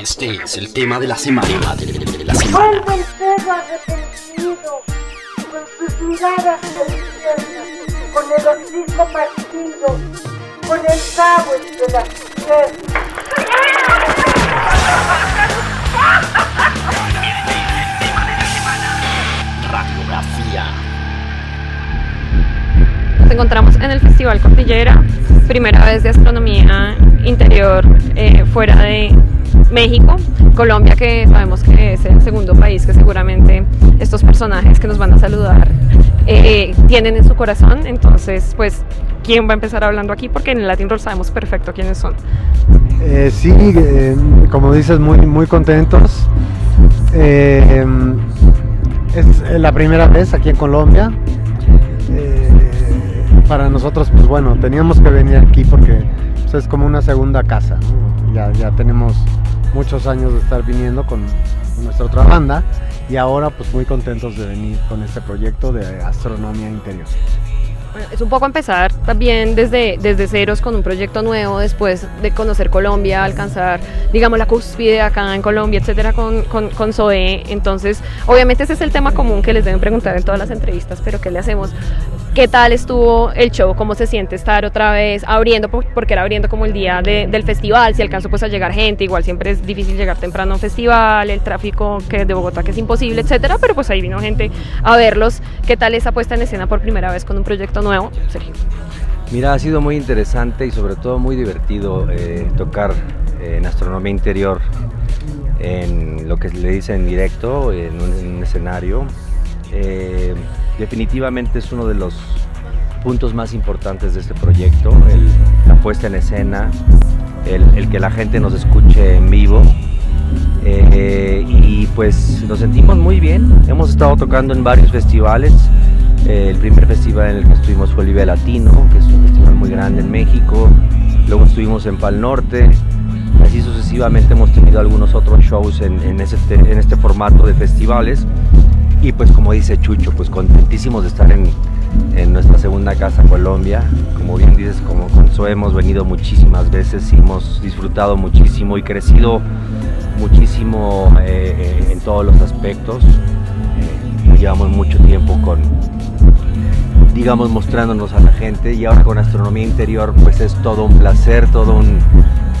Este es el tema de la semana. De la semana. Vuelve el perro arrepentido, con sus miradas infierno, con el hocico partido, con el cabo entre las piernas. Radiografía. Nos encontramos en el Festival Cordillera, primera vez de astronomía interior eh, fuera de México, Colombia, que sabemos que es el segundo país que seguramente estos personajes que nos van a saludar eh, tienen en su corazón. Entonces, pues, ¿quién va a empezar hablando aquí? Porque en el Latin Roll sabemos perfecto quiénes son. Eh, sí, como dices, muy, muy contentos. es la primera vez aquí en Colombia para nosotros, pues bueno, teníamos que venir aquí porque pues, es como una segunda casa. Ya, ya tenemos muchos años de estar viniendo con, nuestra otra banda y ahora pues muy contentos de venir con este proyecto de astronomía interior. Es un poco empezar también desde, desde ceros con un proyecto nuevo, después de conocer Colombia, alcanzar, digamos, la cúspide acá en Colombia, etcétera, con, con, con SOE. Entonces, obviamente ese es el tema común que les deben preguntar en todas las entrevistas, pero ¿qué le hacemos? ¿Qué tal estuvo el show? ¿Cómo se siente estar otra vez abriendo? Porque era abriendo como el día del festival, si alcanzó pues a llegar gente, igual siempre es difícil llegar temprano a un festival, el tráfico que de Bogotá que es imposible, etcétera, pero pues ahí vino gente a verlos. ¿Qué tal esa puesta en escena por primera vez con un proyecto nuevo? Sergio. Mira, ha sido muy interesante y sobre todo muy divertido eh, tocar en astronomía interior en lo que le dice en directo, en un, escenario. Eh, definitivamente es uno de los puntos más importantes de este proyecto, la puesta en escena, el, que la gente nos escuche en vivo. Eh, y pues nos sentimos muy bien, hemos estado tocando en varios festivales. El primer festival en el que estuvimos fue Olive Latino, que es un festival muy grande en México. Luego estuvimos en Pal Norte. Así sucesivamente hemos tenido algunos otros shows en, este, en este formato de festivales. Y pues como dice Chucho, pues contentísimos de estar en, nuestra segunda casa Colombia. Como bien dices, como con So hemos venido muchísimas veces y hemos disfrutado muchísimo y crecido muchísimo eh, eh, en todos los aspectos. Eh, llevamos mucho tiempo con, digamos, mostrándonos a la gente y ahora con astronomía interior pues es todo un placer, todo un,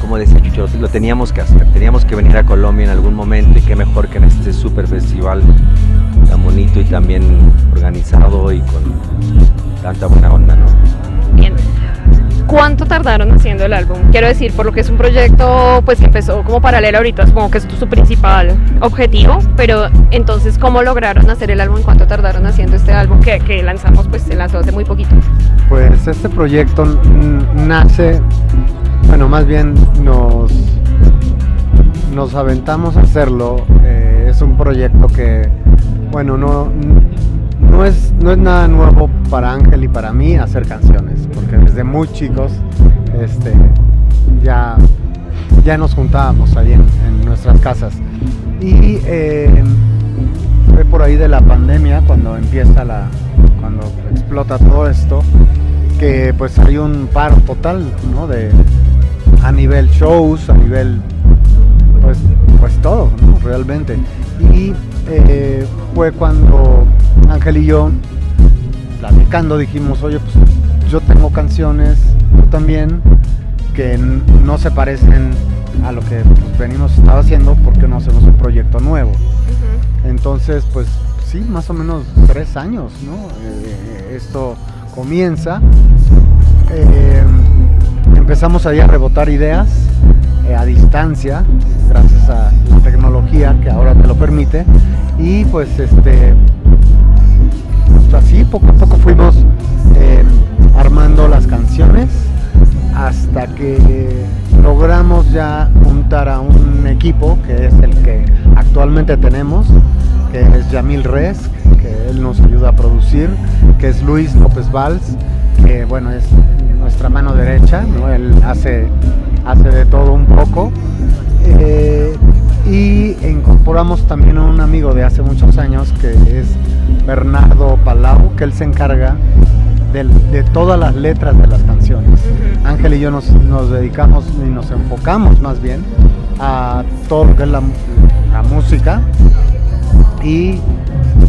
como decía Chucho, lo teníamos que hacer, teníamos que venir a Colombia en algún momento y qué mejor que en este super festival tan bonito y también organizado y con tanta buena onda, ¿no? Bien. ¿Cuánto tardaron haciendo el álbum? Quiero decir, por lo que es un proyecto pues que empezó como paralelo ahorita, supongo que es su principal objetivo, pero entonces, ¿cómo lograron hacer el álbum? ¿Cuánto tardaron haciendo este álbum que, lanzamos? Pues se lanzó hace muy poquito. Pues este proyecto nace, bueno, más bien nos, nos aventamos a hacerlo. Eh, es un proyecto que bueno, no, no, es, no es nada nuevo para Ángel y para mí hacer canciones, porque desde muy chicos este, ya, ya nos juntábamos ahí en, nuestras casas. Y eh, fue por ahí de la pandemia cuando empieza la, cuando explota todo esto, que pues hay un paro total, ¿no? De, a nivel shows, a nivel pues, pues todo, realmente. Y eh, fue cuando Ángel y yo, platicando, dijimos, oye, pues yo tengo canciones, tú también, que no se parecen a lo que pues, venimos estaba haciendo, porque no hacemos un proyecto nuevo? Entonces, pues sí, más o menos tres años, ¿no? Eh, esto comienza. Eh, empezamos ahí a rebotar ideas a distancia, gracias a la tecnología que ahora te lo permite. Y pues este pues, así poco a poco fuimos eh, armando las canciones hasta que logramos ya juntar a un equipo que es el que actualmente tenemos, que es Yamil Res, que él nos ayuda a producir, que es Luis López Valls, que bueno es nuestra mano derecha, ¿no? él hace hace de todo un poco. Eh, y incorporamos también a un amigo de hace muchos años que es Bernardo Palau, que él se encarga de, todas las letras de las canciones. Ángel y yo nos, dedicamos y nos enfocamos más bien a todo lo que es la, la música. Y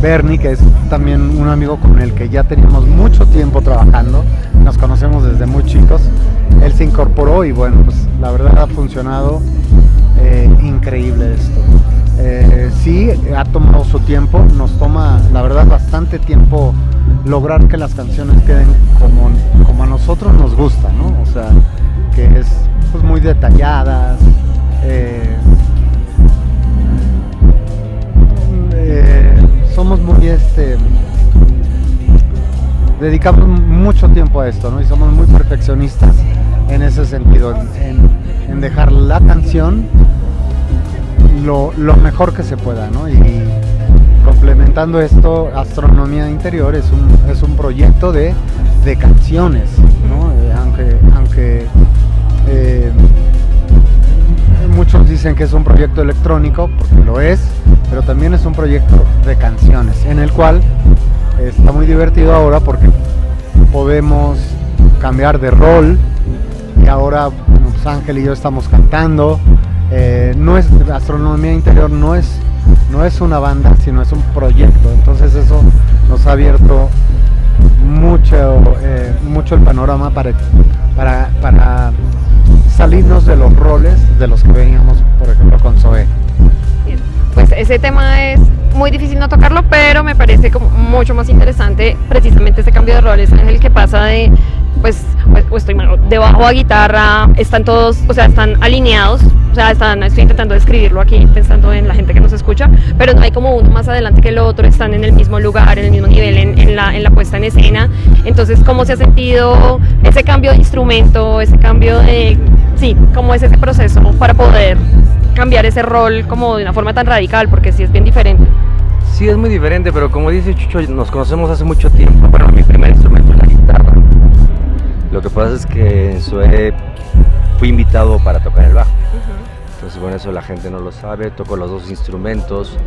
Bernie, que es también un amigo con el que ya teníamos mucho tiempo trabajando, nos conocemos desde muy chicos, él se incorporó y bueno, pues la verdad ha funcionado eh, increíble esto. Eh, sí, ha tomado su tiempo, nos toma la verdad bastante tiempo lograr que las canciones queden como, como a nosotros nos gusta, ¿no? O sea, que es pues, muy detalladas. Dedicamos mucho tiempo a esto ¿no? y somos muy perfeccionistas en ese sentido en, en- dejar la canción lo, lo mejor que se pueda ¿no? y complementando esto astronomía interior es un, es un proyecto de, de canciones ¿no? Eh, aunque aunque eh, muchos dicen que es un proyecto electrónico, porque lo es, pero también es un proyecto de canciones, en el cual está muy divertido ahora porque podemos cambiar de rol y ahora pues Ángel y yo estamos cantando. Eh, no es astronomía interior, no es no es una banda, sino es un proyecto. Entonces eso nos ha abierto mucho eh, mucho el panorama para para para salirnos de los roles de los que veníamos, por ejemplo, con Zoe. Pues ese tema es muy difícil no tocarlo, pero me parece como mucho más interesante precisamente ese cambio de roles en el que pasa de, pues, pues, pues estoy de bajo a guitarra, están todos, o sea, están alineados, o sea, están, estoy intentando describirlo aquí pensando en la gente que nos escucha, pero no hay como uno más adelante que el otro, están en el mismo lugar, en el mismo nivel, en, en la, en la puesta en escena. Entonces, ¿cómo se ha sentido ese cambio de instrumento, ese cambio de, sí, cómo es ese proceso para poder cambiar ese rol como de una forma tan radical, porque sí es bien diferente. Sí, es muy diferente, pero como dice Chucho, nos conocemos hace mucho tiempo. Bueno, mi primer instrumento es la guitarra. Lo que pasa es que en Sue fui invitado para tocar el bajo. Entonces, bueno, eso la gente no lo sabe. Toco los dos instrumentos.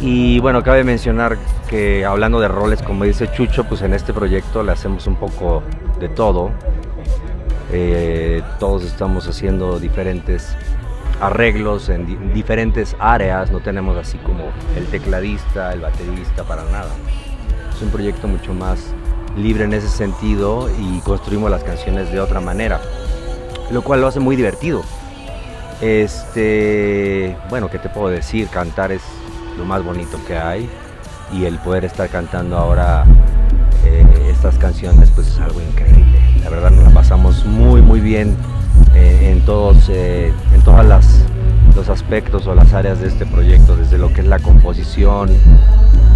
Y bueno, cabe mencionar que hablando de roles, como dice Chucho, pues en este proyecto le hacemos un poco de todo. Eh, todos estamos haciendo diferentes arreglos en di- diferentes áreas, no tenemos así como el tecladista, el baterista, para nada. Es un proyecto mucho más libre en ese sentido y construimos las canciones de otra manera, lo cual lo hace muy divertido. Este, bueno, ¿qué te puedo decir? Cantar es lo más bonito que hay y el poder estar cantando ahora eh, estas canciones pues es algo increíble. La verdad nos la pasamos muy muy bien eh, en todos eh, en todas las los aspectos o las áreas de este proyecto, desde lo que es la composición,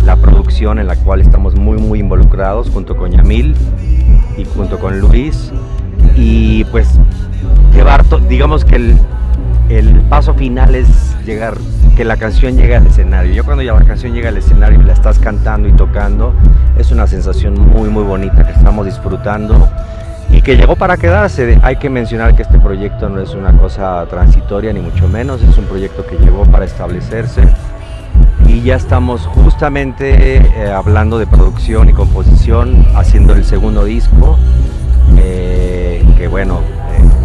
la producción en la cual estamos muy muy involucrados junto con Yamil y junto con Luis y pues llevar digamos que el, el paso final es llegar que la canción llegue al escenario. Yo cuando ya la canción llega al escenario y la estás cantando y tocando, es una sensación muy muy bonita que estamos disfrutando y que llegó para quedarse. Hay que mencionar que este proyecto no es una cosa transitoria ni mucho menos, es un proyecto que llegó para establecerse y ya estamos justamente eh, hablando de producción y composición, haciendo el segundo disco, eh, que bueno, eh,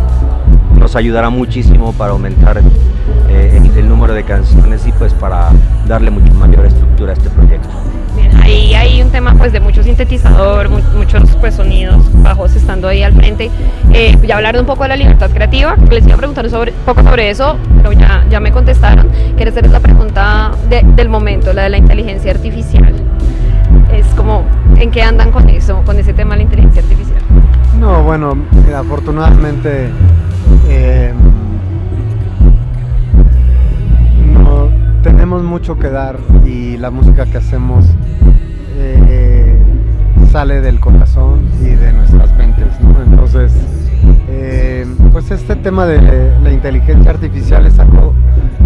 nos ayudará muchísimo para aumentar eh, el, el número de canciones y pues para darle mucho mayor estructura a este proyecto. Bien, ahí hay un tema pues de mucho sintetizador, mu- muchos pues sonidos bajos estando ahí al frente. Eh, ya hablaron un poco de la libertad creativa, les iba a preguntar sobre, un poco sobre eso, pero ya, ya me contestaron. Quiero hacerles la pregunta de- del momento, la de la inteligencia artificial. Es como, ¿en qué andan con eso, con ese tema de la inteligencia artificial? No, bueno, mira, afortunadamente eh, no, tenemos mucho que dar y la música que hacemos eh, sale del corazón y de nuestras mentes, ¿no? Entonces, eh, pues este tema de la inteligencia artificial es algo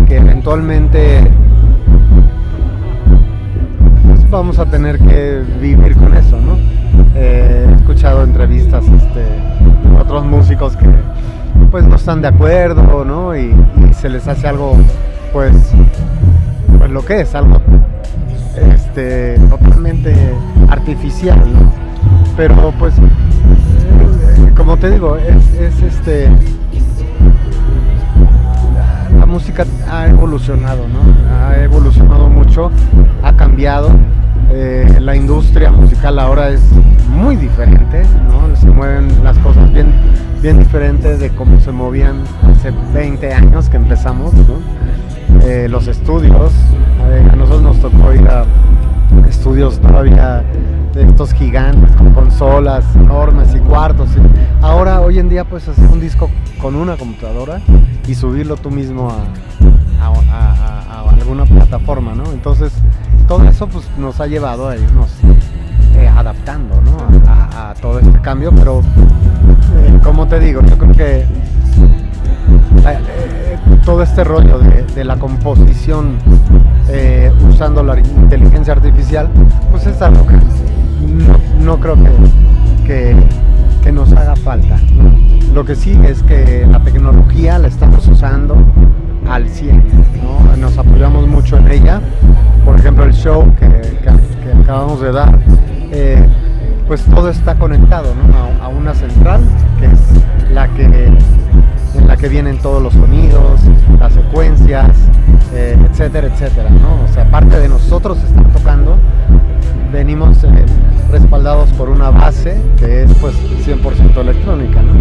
que eventualmente pues, vamos a tener que vivir con eso, ¿no? He escuchado entrevistas este, otros músicos que pues no están de acuerdo, ¿no? Y, se les hace algo, pues, pues lo que es, algo este, totalmente artificial, ¿no? Pero pues, como te digo, es, es este, la, la música ha evolucionado, ¿no? Ha evolucionado mucho, ha cambiado. Eh, la industria musical ahora es muy diferente, ¿no? Se mueven las cosas bien, bien diferentes de cómo se movían hace 20 años que empezamos. Eh, los estudios, a nosotros nos tocó ir a estudios todavía de estos gigantes con consolas enormes y cuartos. ahora, hoy en día, puedes hacer un disco con una computadora y subirlo tú mismo a alguna plataforma, ¿no? Entonces, todo eso pues, nos ha llevado a irnos eh, adaptando, ¿no? A, todo este cambio, pero, eh, como te digo, yo creo que eh, todo este rollo de, la composición usando la inteligencia artificial, pues es algo que no, creo que, que, nos haga falta. Lo que sí es que la tecnología la estamos usando al 100, ¿no? nos apoyamos mucho en ella. Por ejemplo, el show que, que- acabamos de dar, eh, pues todo está conectado ¿no? a, a una central que es la que en la que vienen todos los sonidos, las secuencias, eh, etcétera, etcétera, ¿no? O sea, aparte de nosotros estar tocando, venimos eh, respaldados por una base que es pues 100% electrónica, ¿no?